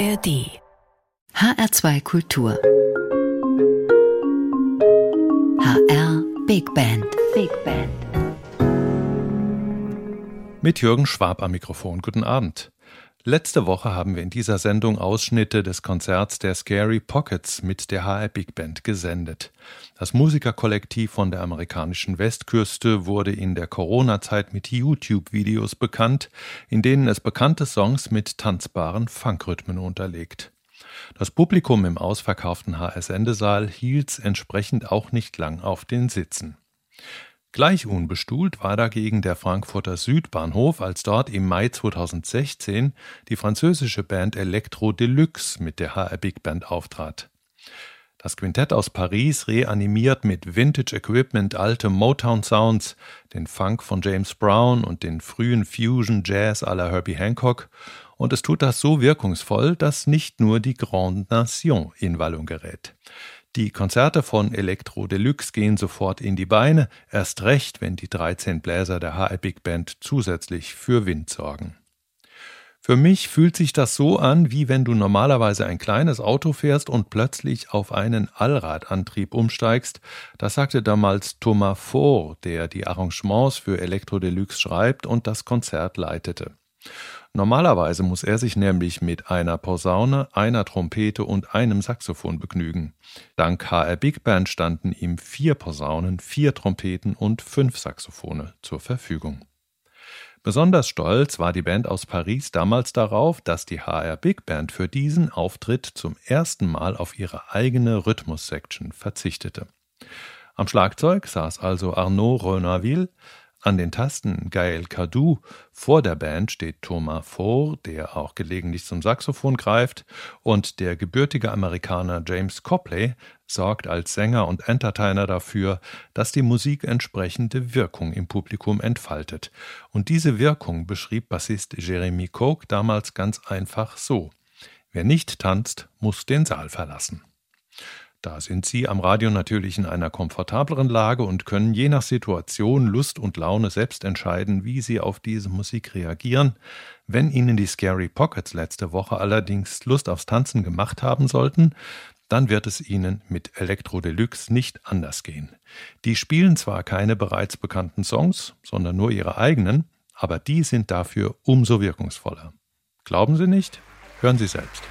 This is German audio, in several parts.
ARD HR2 Kultur HR Big Band Big Band Mit Jürgen Schwab am Mikrofon. Guten Abend. Letzte Woche haben wir in dieser Sendung Ausschnitte des Konzerts der Scary Pockets mit der HR Big Band gesendet. Das Musikerkollektiv von der amerikanischen Westküste wurde in der Corona-Zeit mit YouTube-Videos bekannt, in denen es bekannte Songs mit tanzbaren Funkrhythmen unterlegt. Das Publikum im ausverkauften HR-Sendesaal hielt's entsprechend auch nicht lang auf den Sitzen. Gleich unbestuhlt war dagegen der Frankfurter Südbahnhof, als dort im Mai 2016 die französische Band Electro Deluxe mit der HR Big Band auftrat. Das Quintett aus Paris reanimiert mit Vintage Equipment alte Motown Sounds, den Funk von James Brown und den frühen Fusion Jazz la Herbie Hancock und es tut das so wirkungsvoll, dass nicht nur die Grande Nation in Wallung gerät. Die Konzerte von Elektro Deluxe gehen sofort in die Beine, erst recht, wenn die 13 Bläser der HR Big Band zusätzlich für Wind sorgen. Für mich fühlt sich das so an, wie wenn du normalerweise ein kleines Auto fährst und plötzlich auf einen Allradantrieb umsteigst. Das sagte damals Thomas Faure, der die Arrangements für Elektro Deluxe schreibt und das Konzert leitete. Normalerweise muss er sich nämlich mit einer Posaune, einer Trompete und einem Saxophon begnügen. Dank HR Big Band standen ihm vier Posaunen, vier Trompeten und fünf Saxophone zur Verfügung. Besonders stolz war die Band aus Paris damals darauf, dass die HR Big Band für diesen Auftritt zum ersten Mal auf ihre eigene Rhythmus-Section verzichtete. Am Schlagzeug saß also Arnaud Renaville, an den Tasten Gaël Cadou, vor der Band steht Thomas Faure, der auch gelegentlich zum Saxophon greift, und der gebürtige Amerikaner James Copley sorgt als Sänger und Entertainer dafür, dass die Musik entsprechende Wirkung im Publikum entfaltet. Und diese Wirkung beschrieb Bassist Jeremy Coke damals ganz einfach so. Wer nicht tanzt, muss den Saal verlassen. Da sind Sie am Radio natürlich in einer komfortableren Lage und können je nach Situation, Lust und Laune selbst entscheiden, wie Sie auf diese Musik reagieren. Wenn Ihnen die Scary Pockets letzte Woche allerdings Lust aufs Tanzen gemacht haben sollten, dann wird es Ihnen mit Elektro Deluxe nicht anders gehen. Die spielen zwar keine bereits bekannten Songs, sondern nur ihre eigenen, aber die sind dafür umso wirkungsvoller. Glauben Sie nicht? Hören Sie selbst.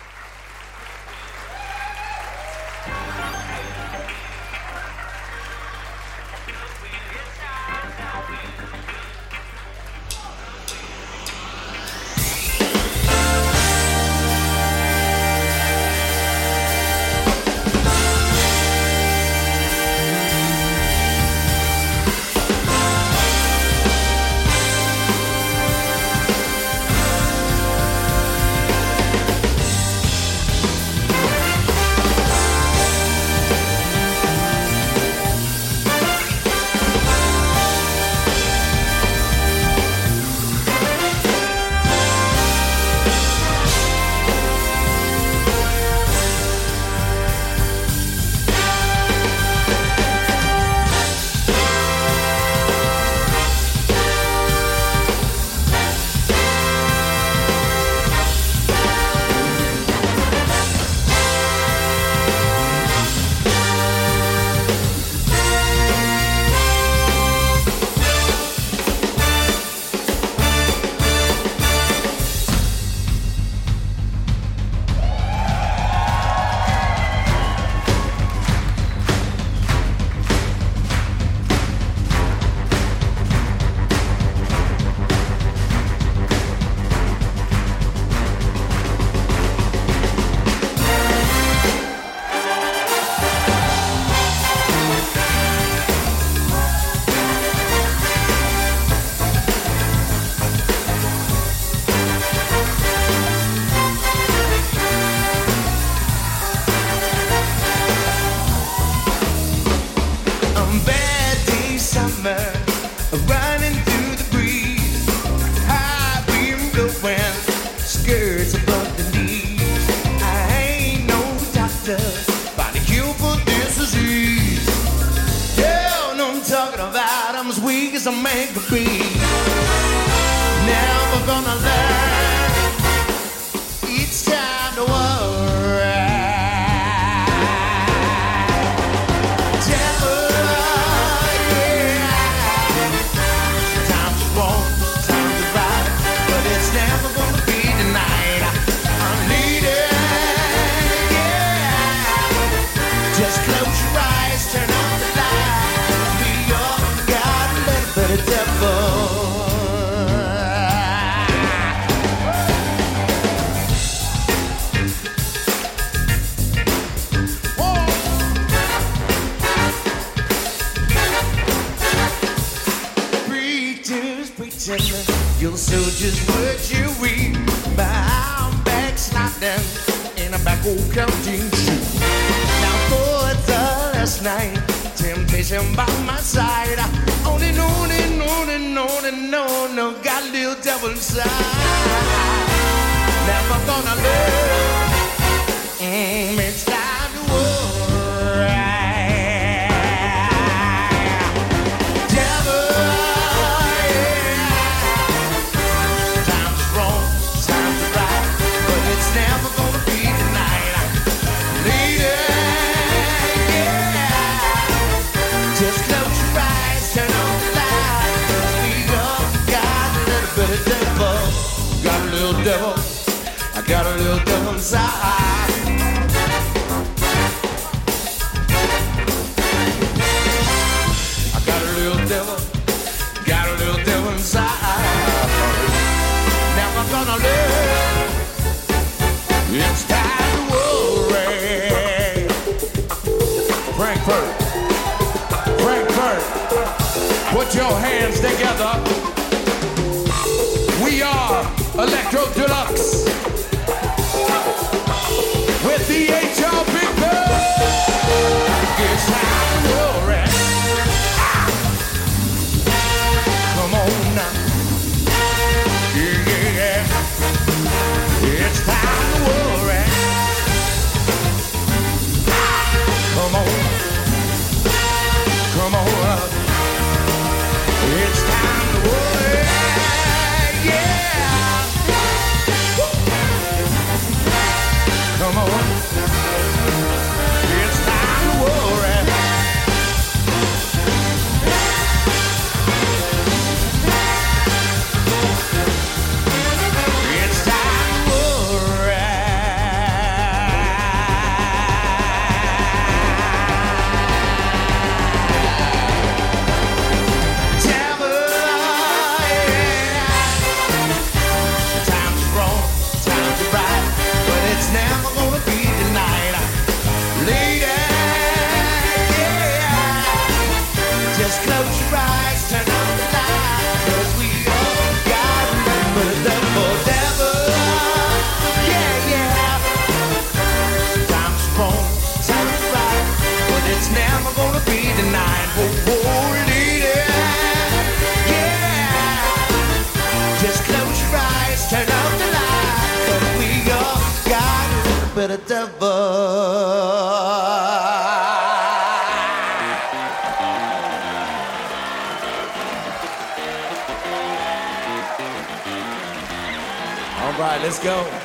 Let's go.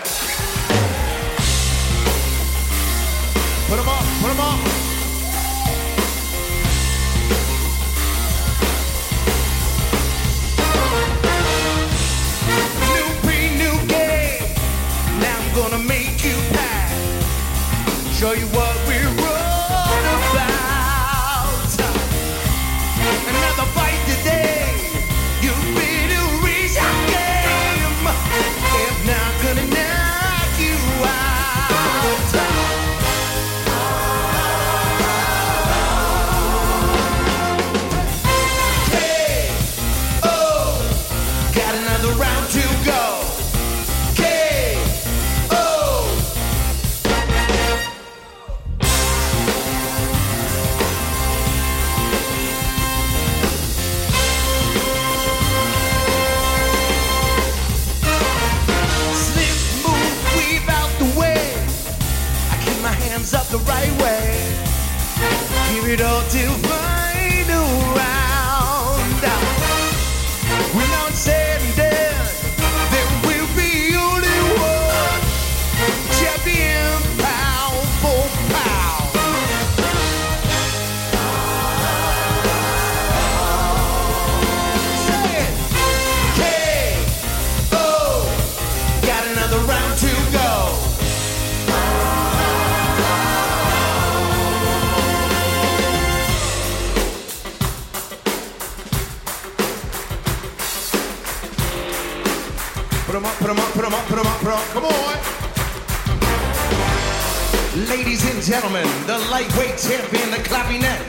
gentlemen, the lightweight champion, the clavinet.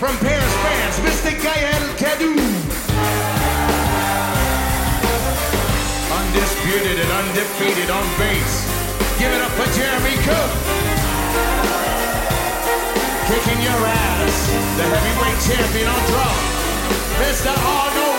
From Paris, France, Mr. Gael Cadou. Undisputed and undefeated on base. Give it up for Jeremy Cook. Kicking your ass, the heavyweight champion on drum, Mr. Arnold.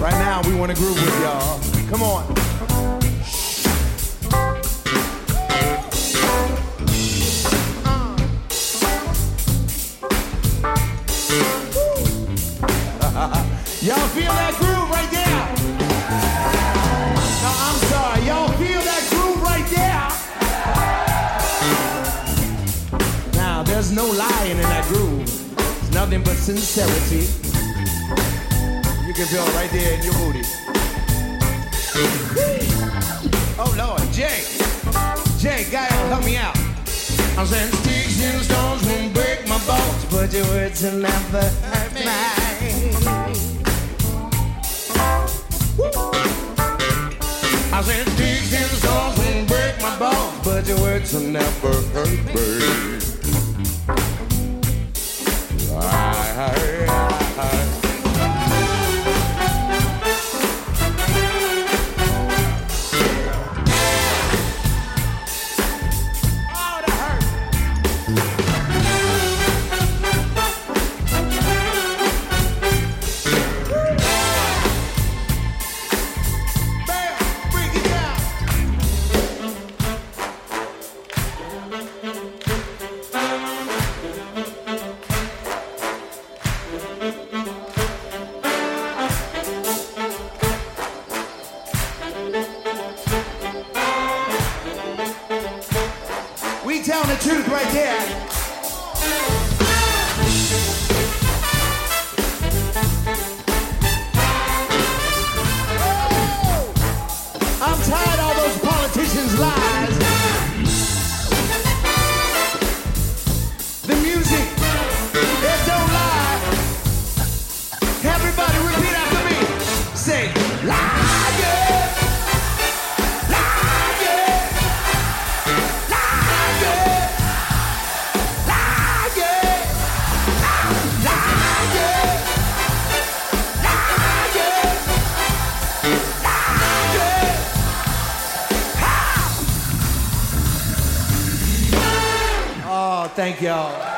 Right now, we want to groove with y'all. Come on. Y'all feel that groove right there? No, I'm sorry. Y'all feel that groove right there? Now, there's no lying in that groove. It's nothing but sincerity. You can right there in your booty. Oh, Lord. Jay. Jay, guy, help me out. I'm saying sticks and stones won't break my bones, but your words will never hurt mine. I said sticks and stones won't break my bones, but your words will never hurt me. I, I, I. thank y'all.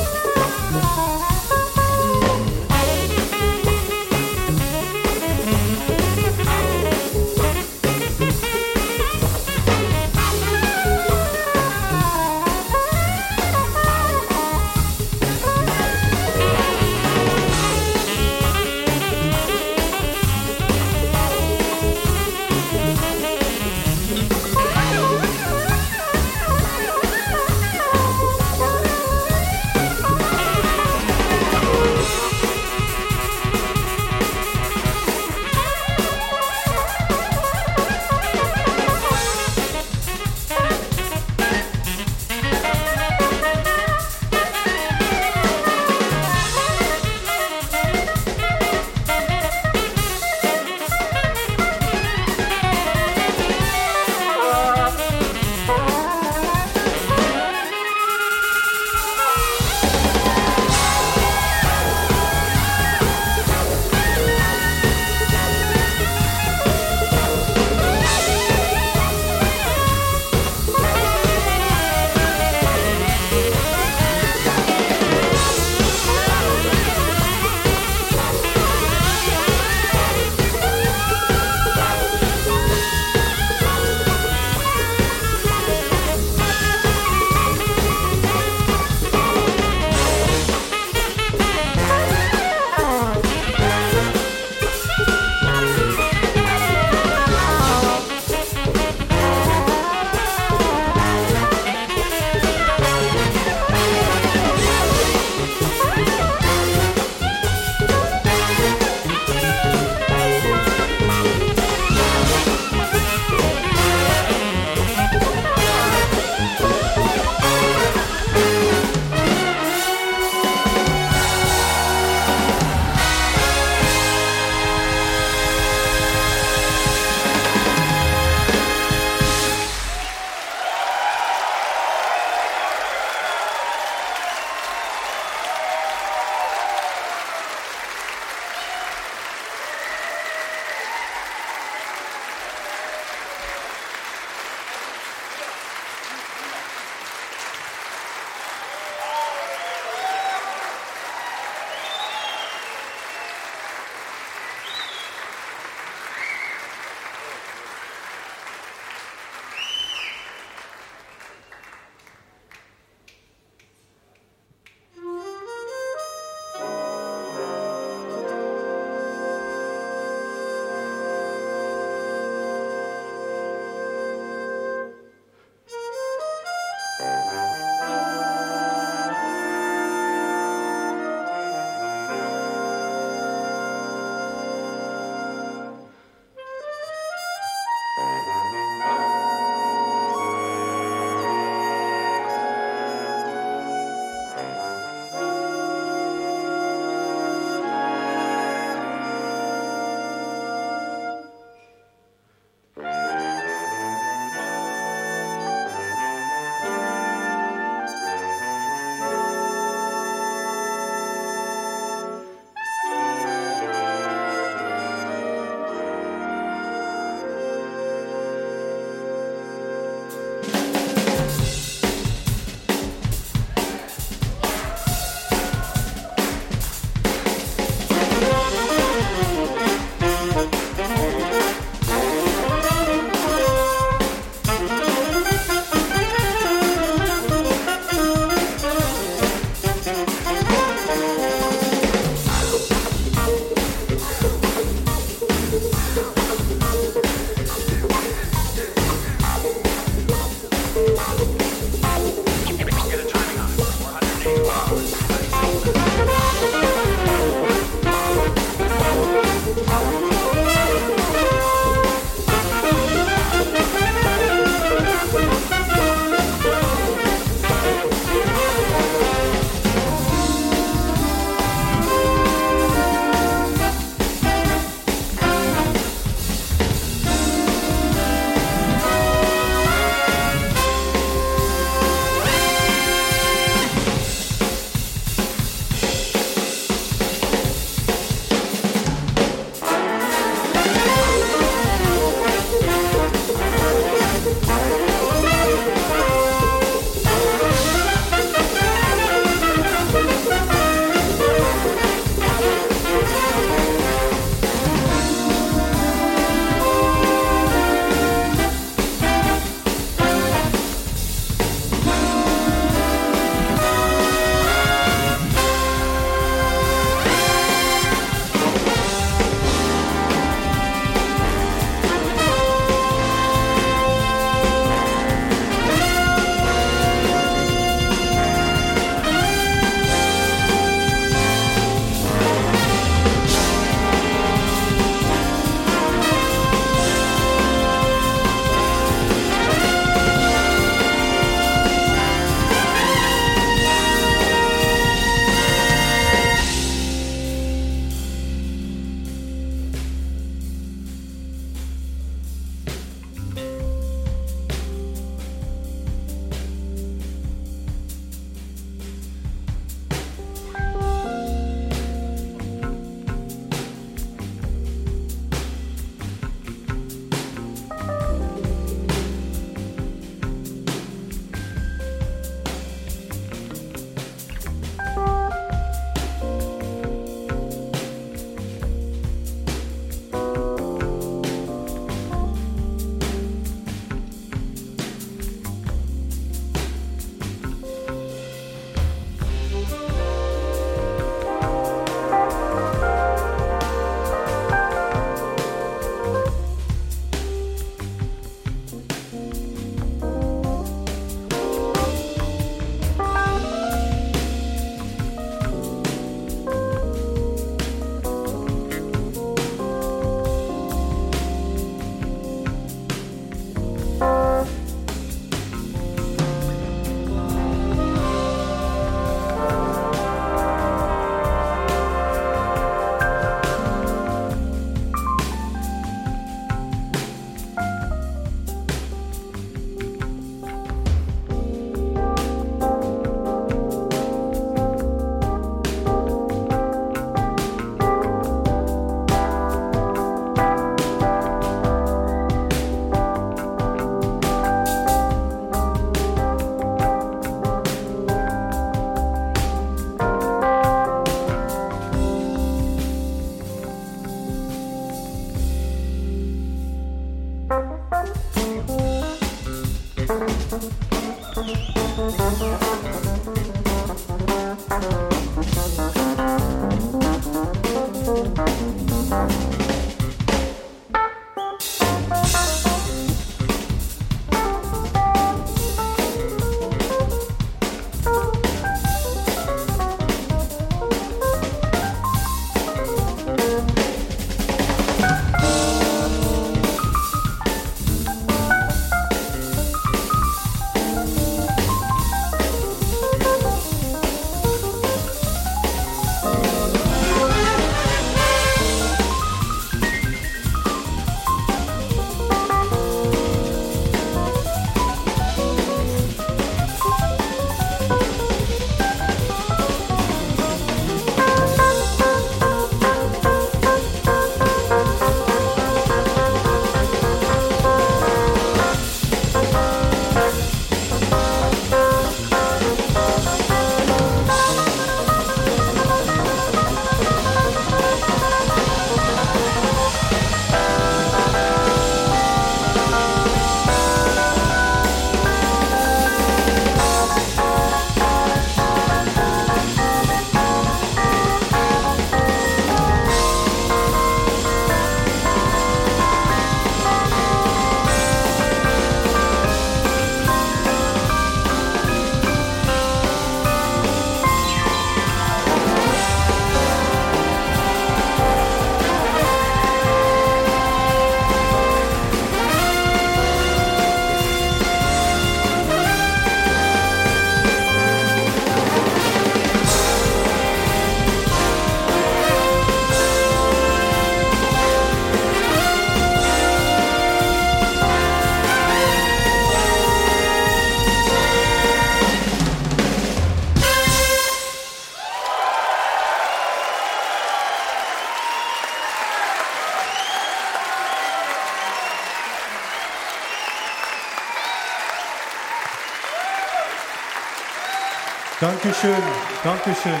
Dankeschön, Dankeschön.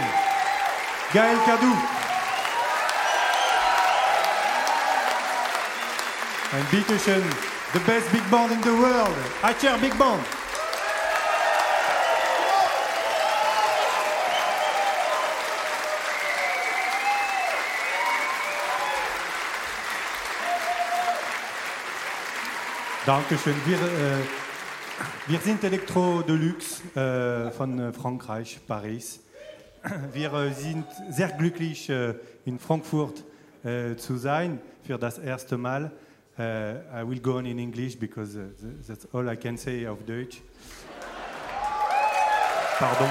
Gaël Cadou. And bitteschön, the best big band in the world, Acher Big Band. Dankeschön. Wir, äh, wir sind Elektro Deluxe äh, von äh, Frankreich, Paris. Wir äh, sind sehr glücklich, äh, in Frankfurt äh, zu sein für das erste Mal. Äh, I will go on in English because uh, th- that's all I can say auf Deutsch. Pardon.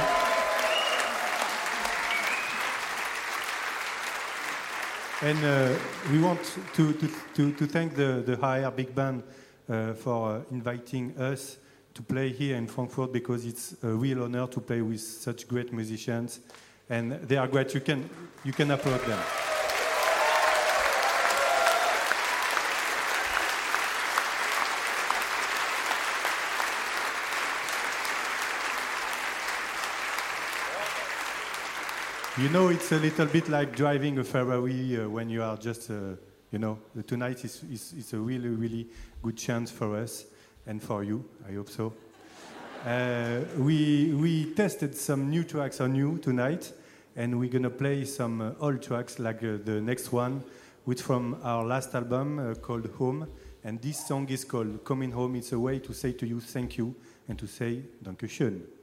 And uh, we want to, to, to, to thank the, the HR Big Band uh, for uh, inviting us to play here in Frankfurt because it's a real honor to play with such great musicians. And they are great. You can, you can applaud them. You know, it's a little bit like driving a Ferrari uh, when you are just, uh, you know, tonight is, is, is a really, really good chance for us and for you, I hope so. Uh, we, we tested some new tracks on you tonight, and we're gonna play some uh, old tracks like uh, the next one, which from our last album uh, called Home. And this song is called Coming Home. It's a way to say to you thank you and to say Dankeschön.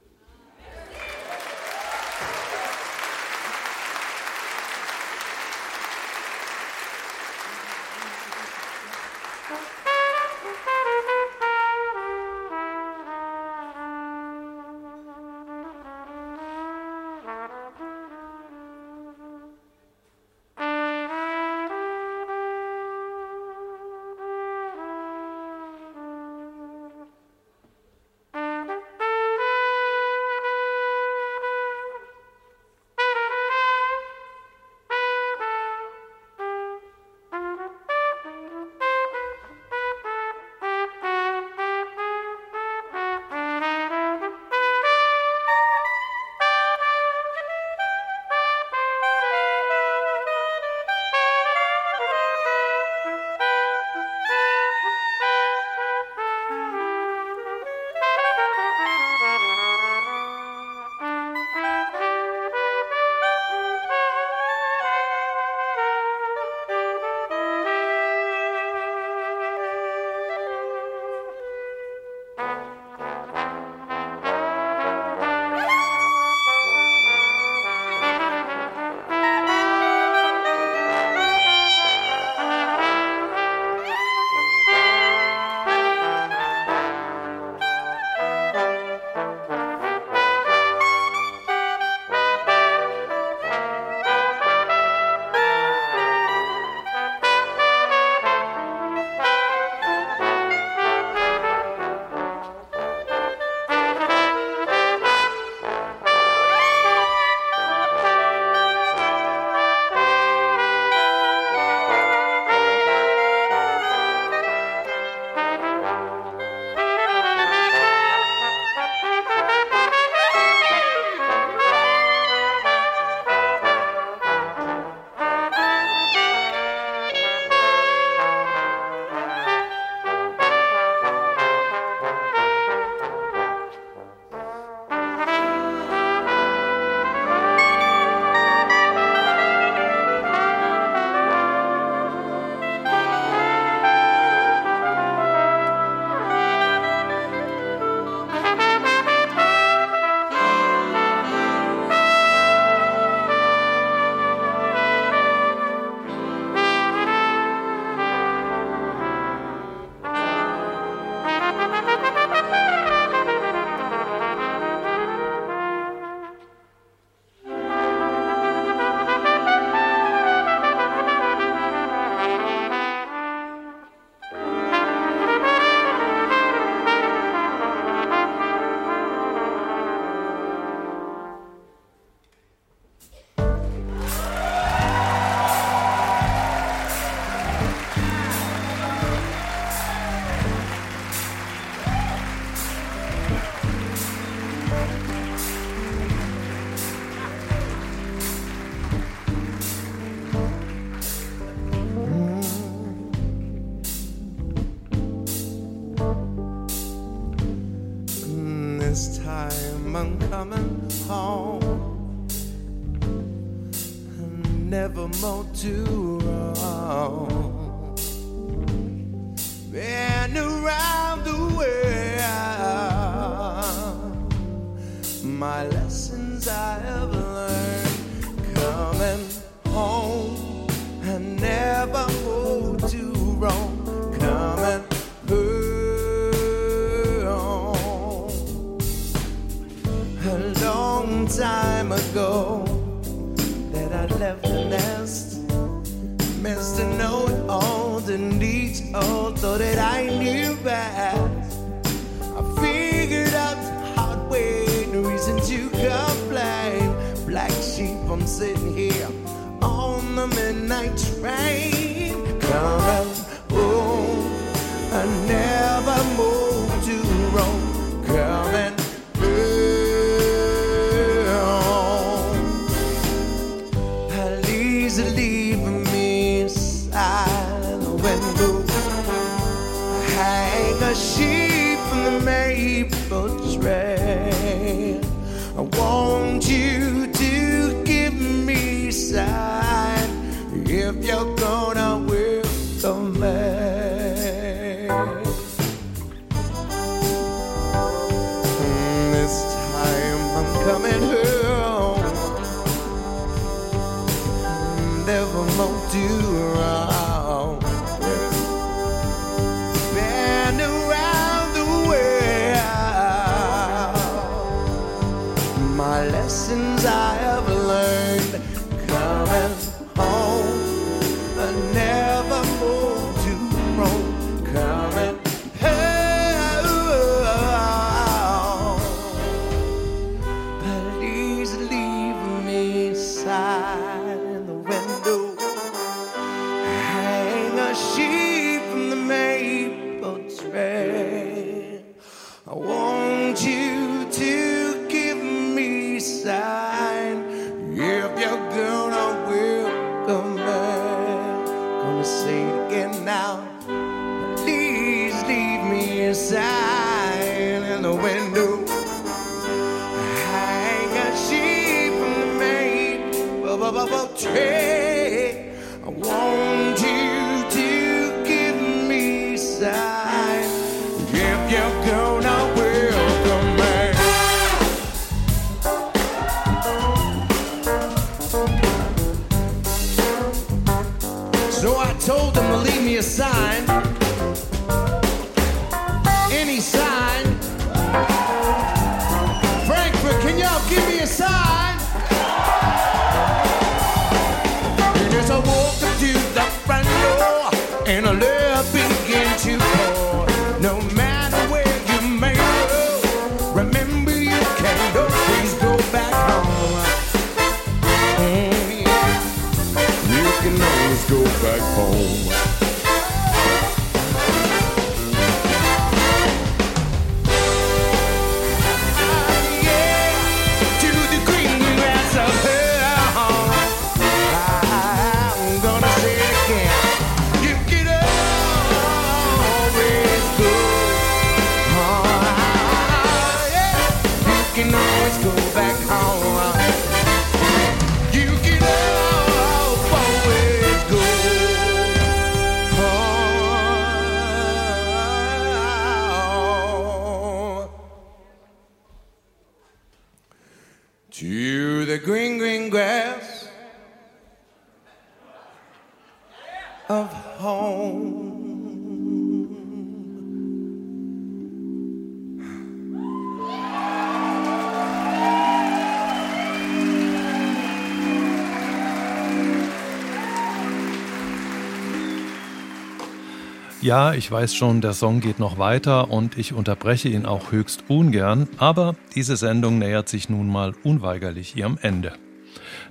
Ja, ich weiß schon, der Song geht noch weiter und ich unterbreche ihn auch höchst ungern, aber diese Sendung nähert sich nun mal unweigerlich ihrem Ende.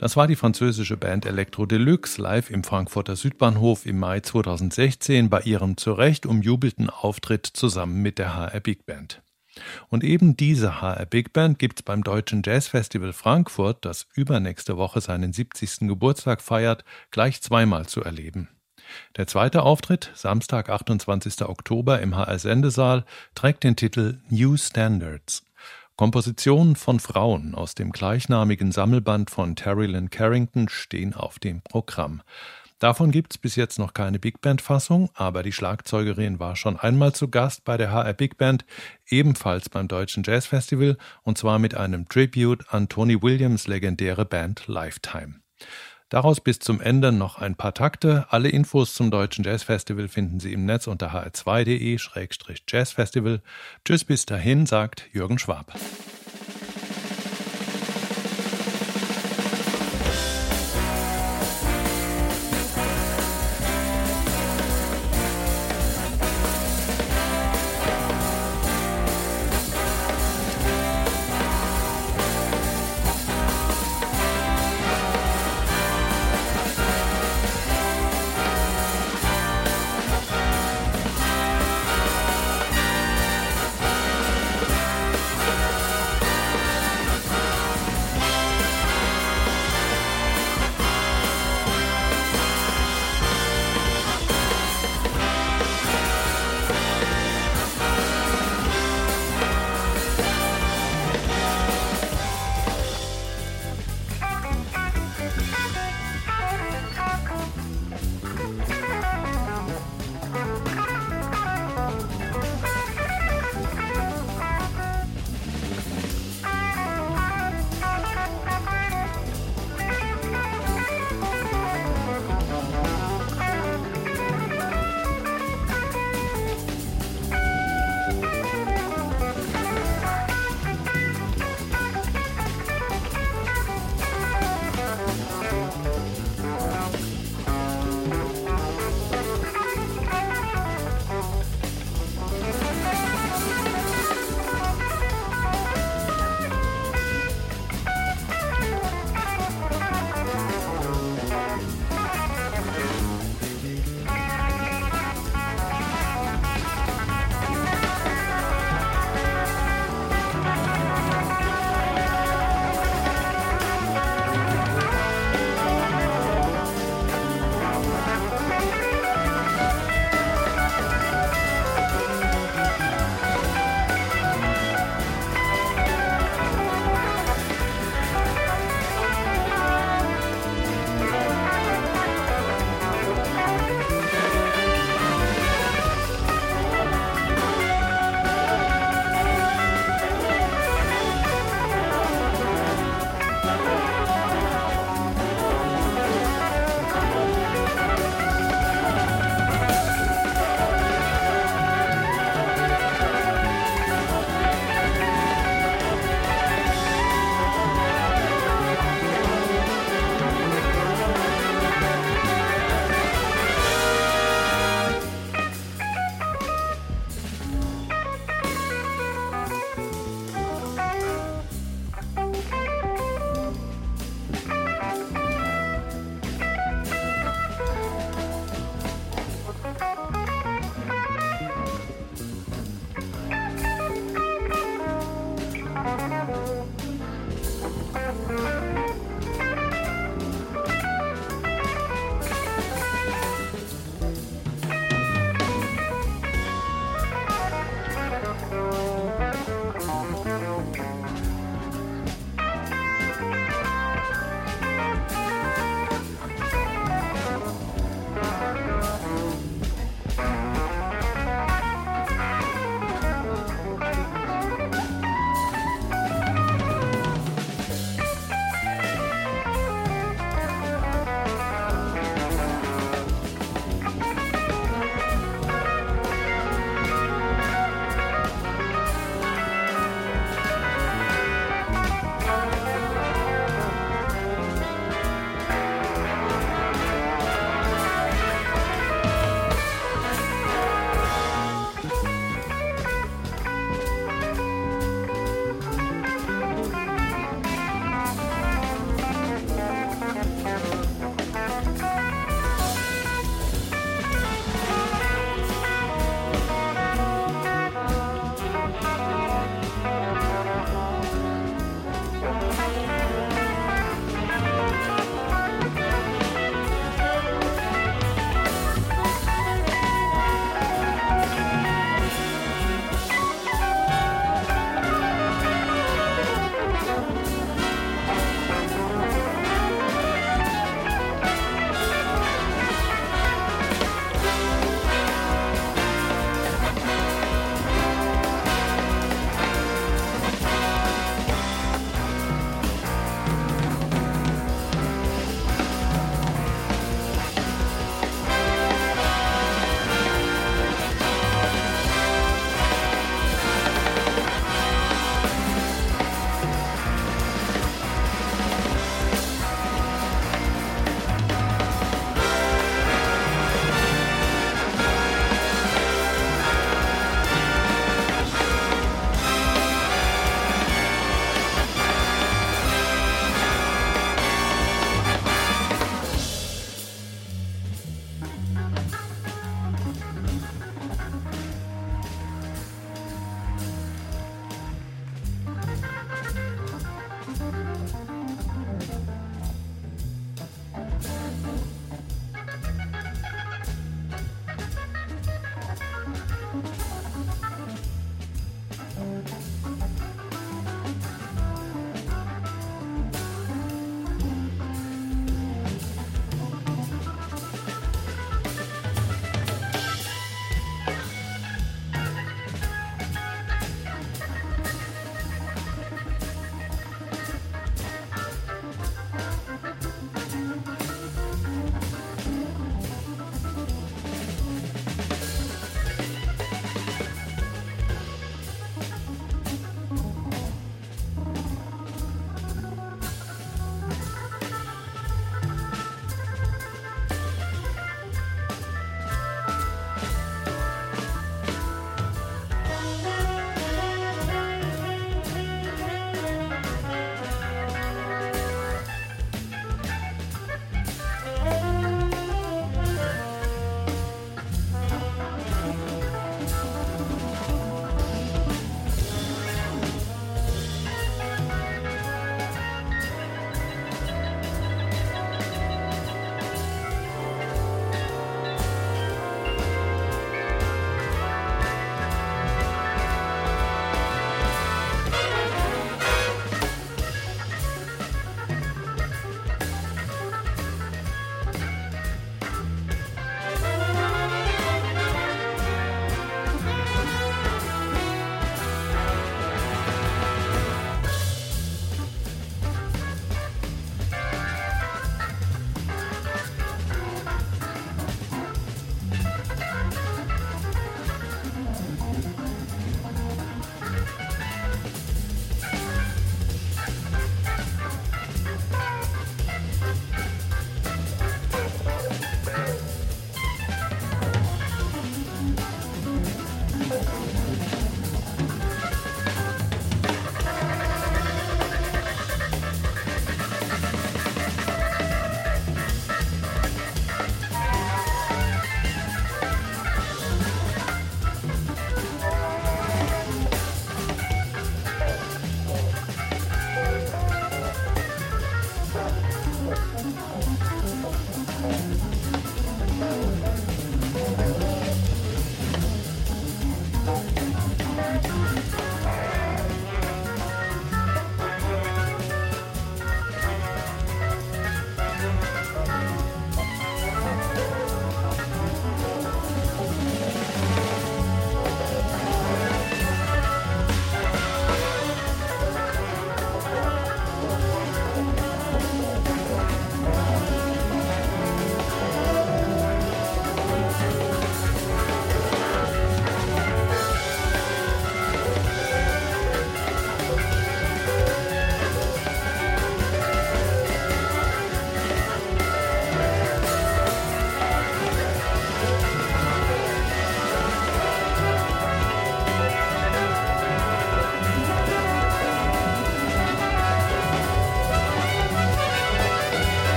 Das war die französische Band Electro Deluxe live im Frankfurter Südbahnhof im Mai 2016 bei ihrem zurecht umjubelten Auftritt zusammen mit der HR Big Band. Und eben diese HR Big Band gibt es beim Deutschen Jazz Festival Frankfurt, das übernächste Woche seinen 70. Geburtstag feiert, gleich zweimal zu erleben. Der zweite Auftritt, Samstag, 28. Oktober im HR-Sendesaal, trägt den Titel New Standards. Kompositionen von Frauen aus dem gleichnamigen Sammelband von Terry Lynn Carrington stehen auf dem Programm. Davon gibt es bis jetzt noch keine Big Band-Fassung, aber die Schlagzeugerin war schon einmal zu Gast bei der HR Big Band, ebenfalls beim Deutschen Jazz Festival, und zwar mit einem Tribute an Tony Williams legendäre Band Lifetime. Daraus bis zum Ende noch ein paar Takte. Alle Infos zum Deutschen Jazz Festival finden Sie im Netz unter hr2.de-jazzfestival. Tschüss bis dahin, sagt Jürgen Schwab.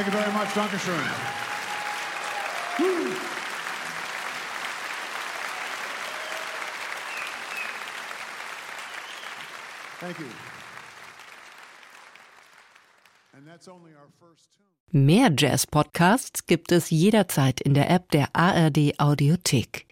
Thank you very much. Dankeschön. Thank you. And that's only our first tune. Mehr Jazz-Podcasts gibt es jederzeit in der App der ARD Audiothek.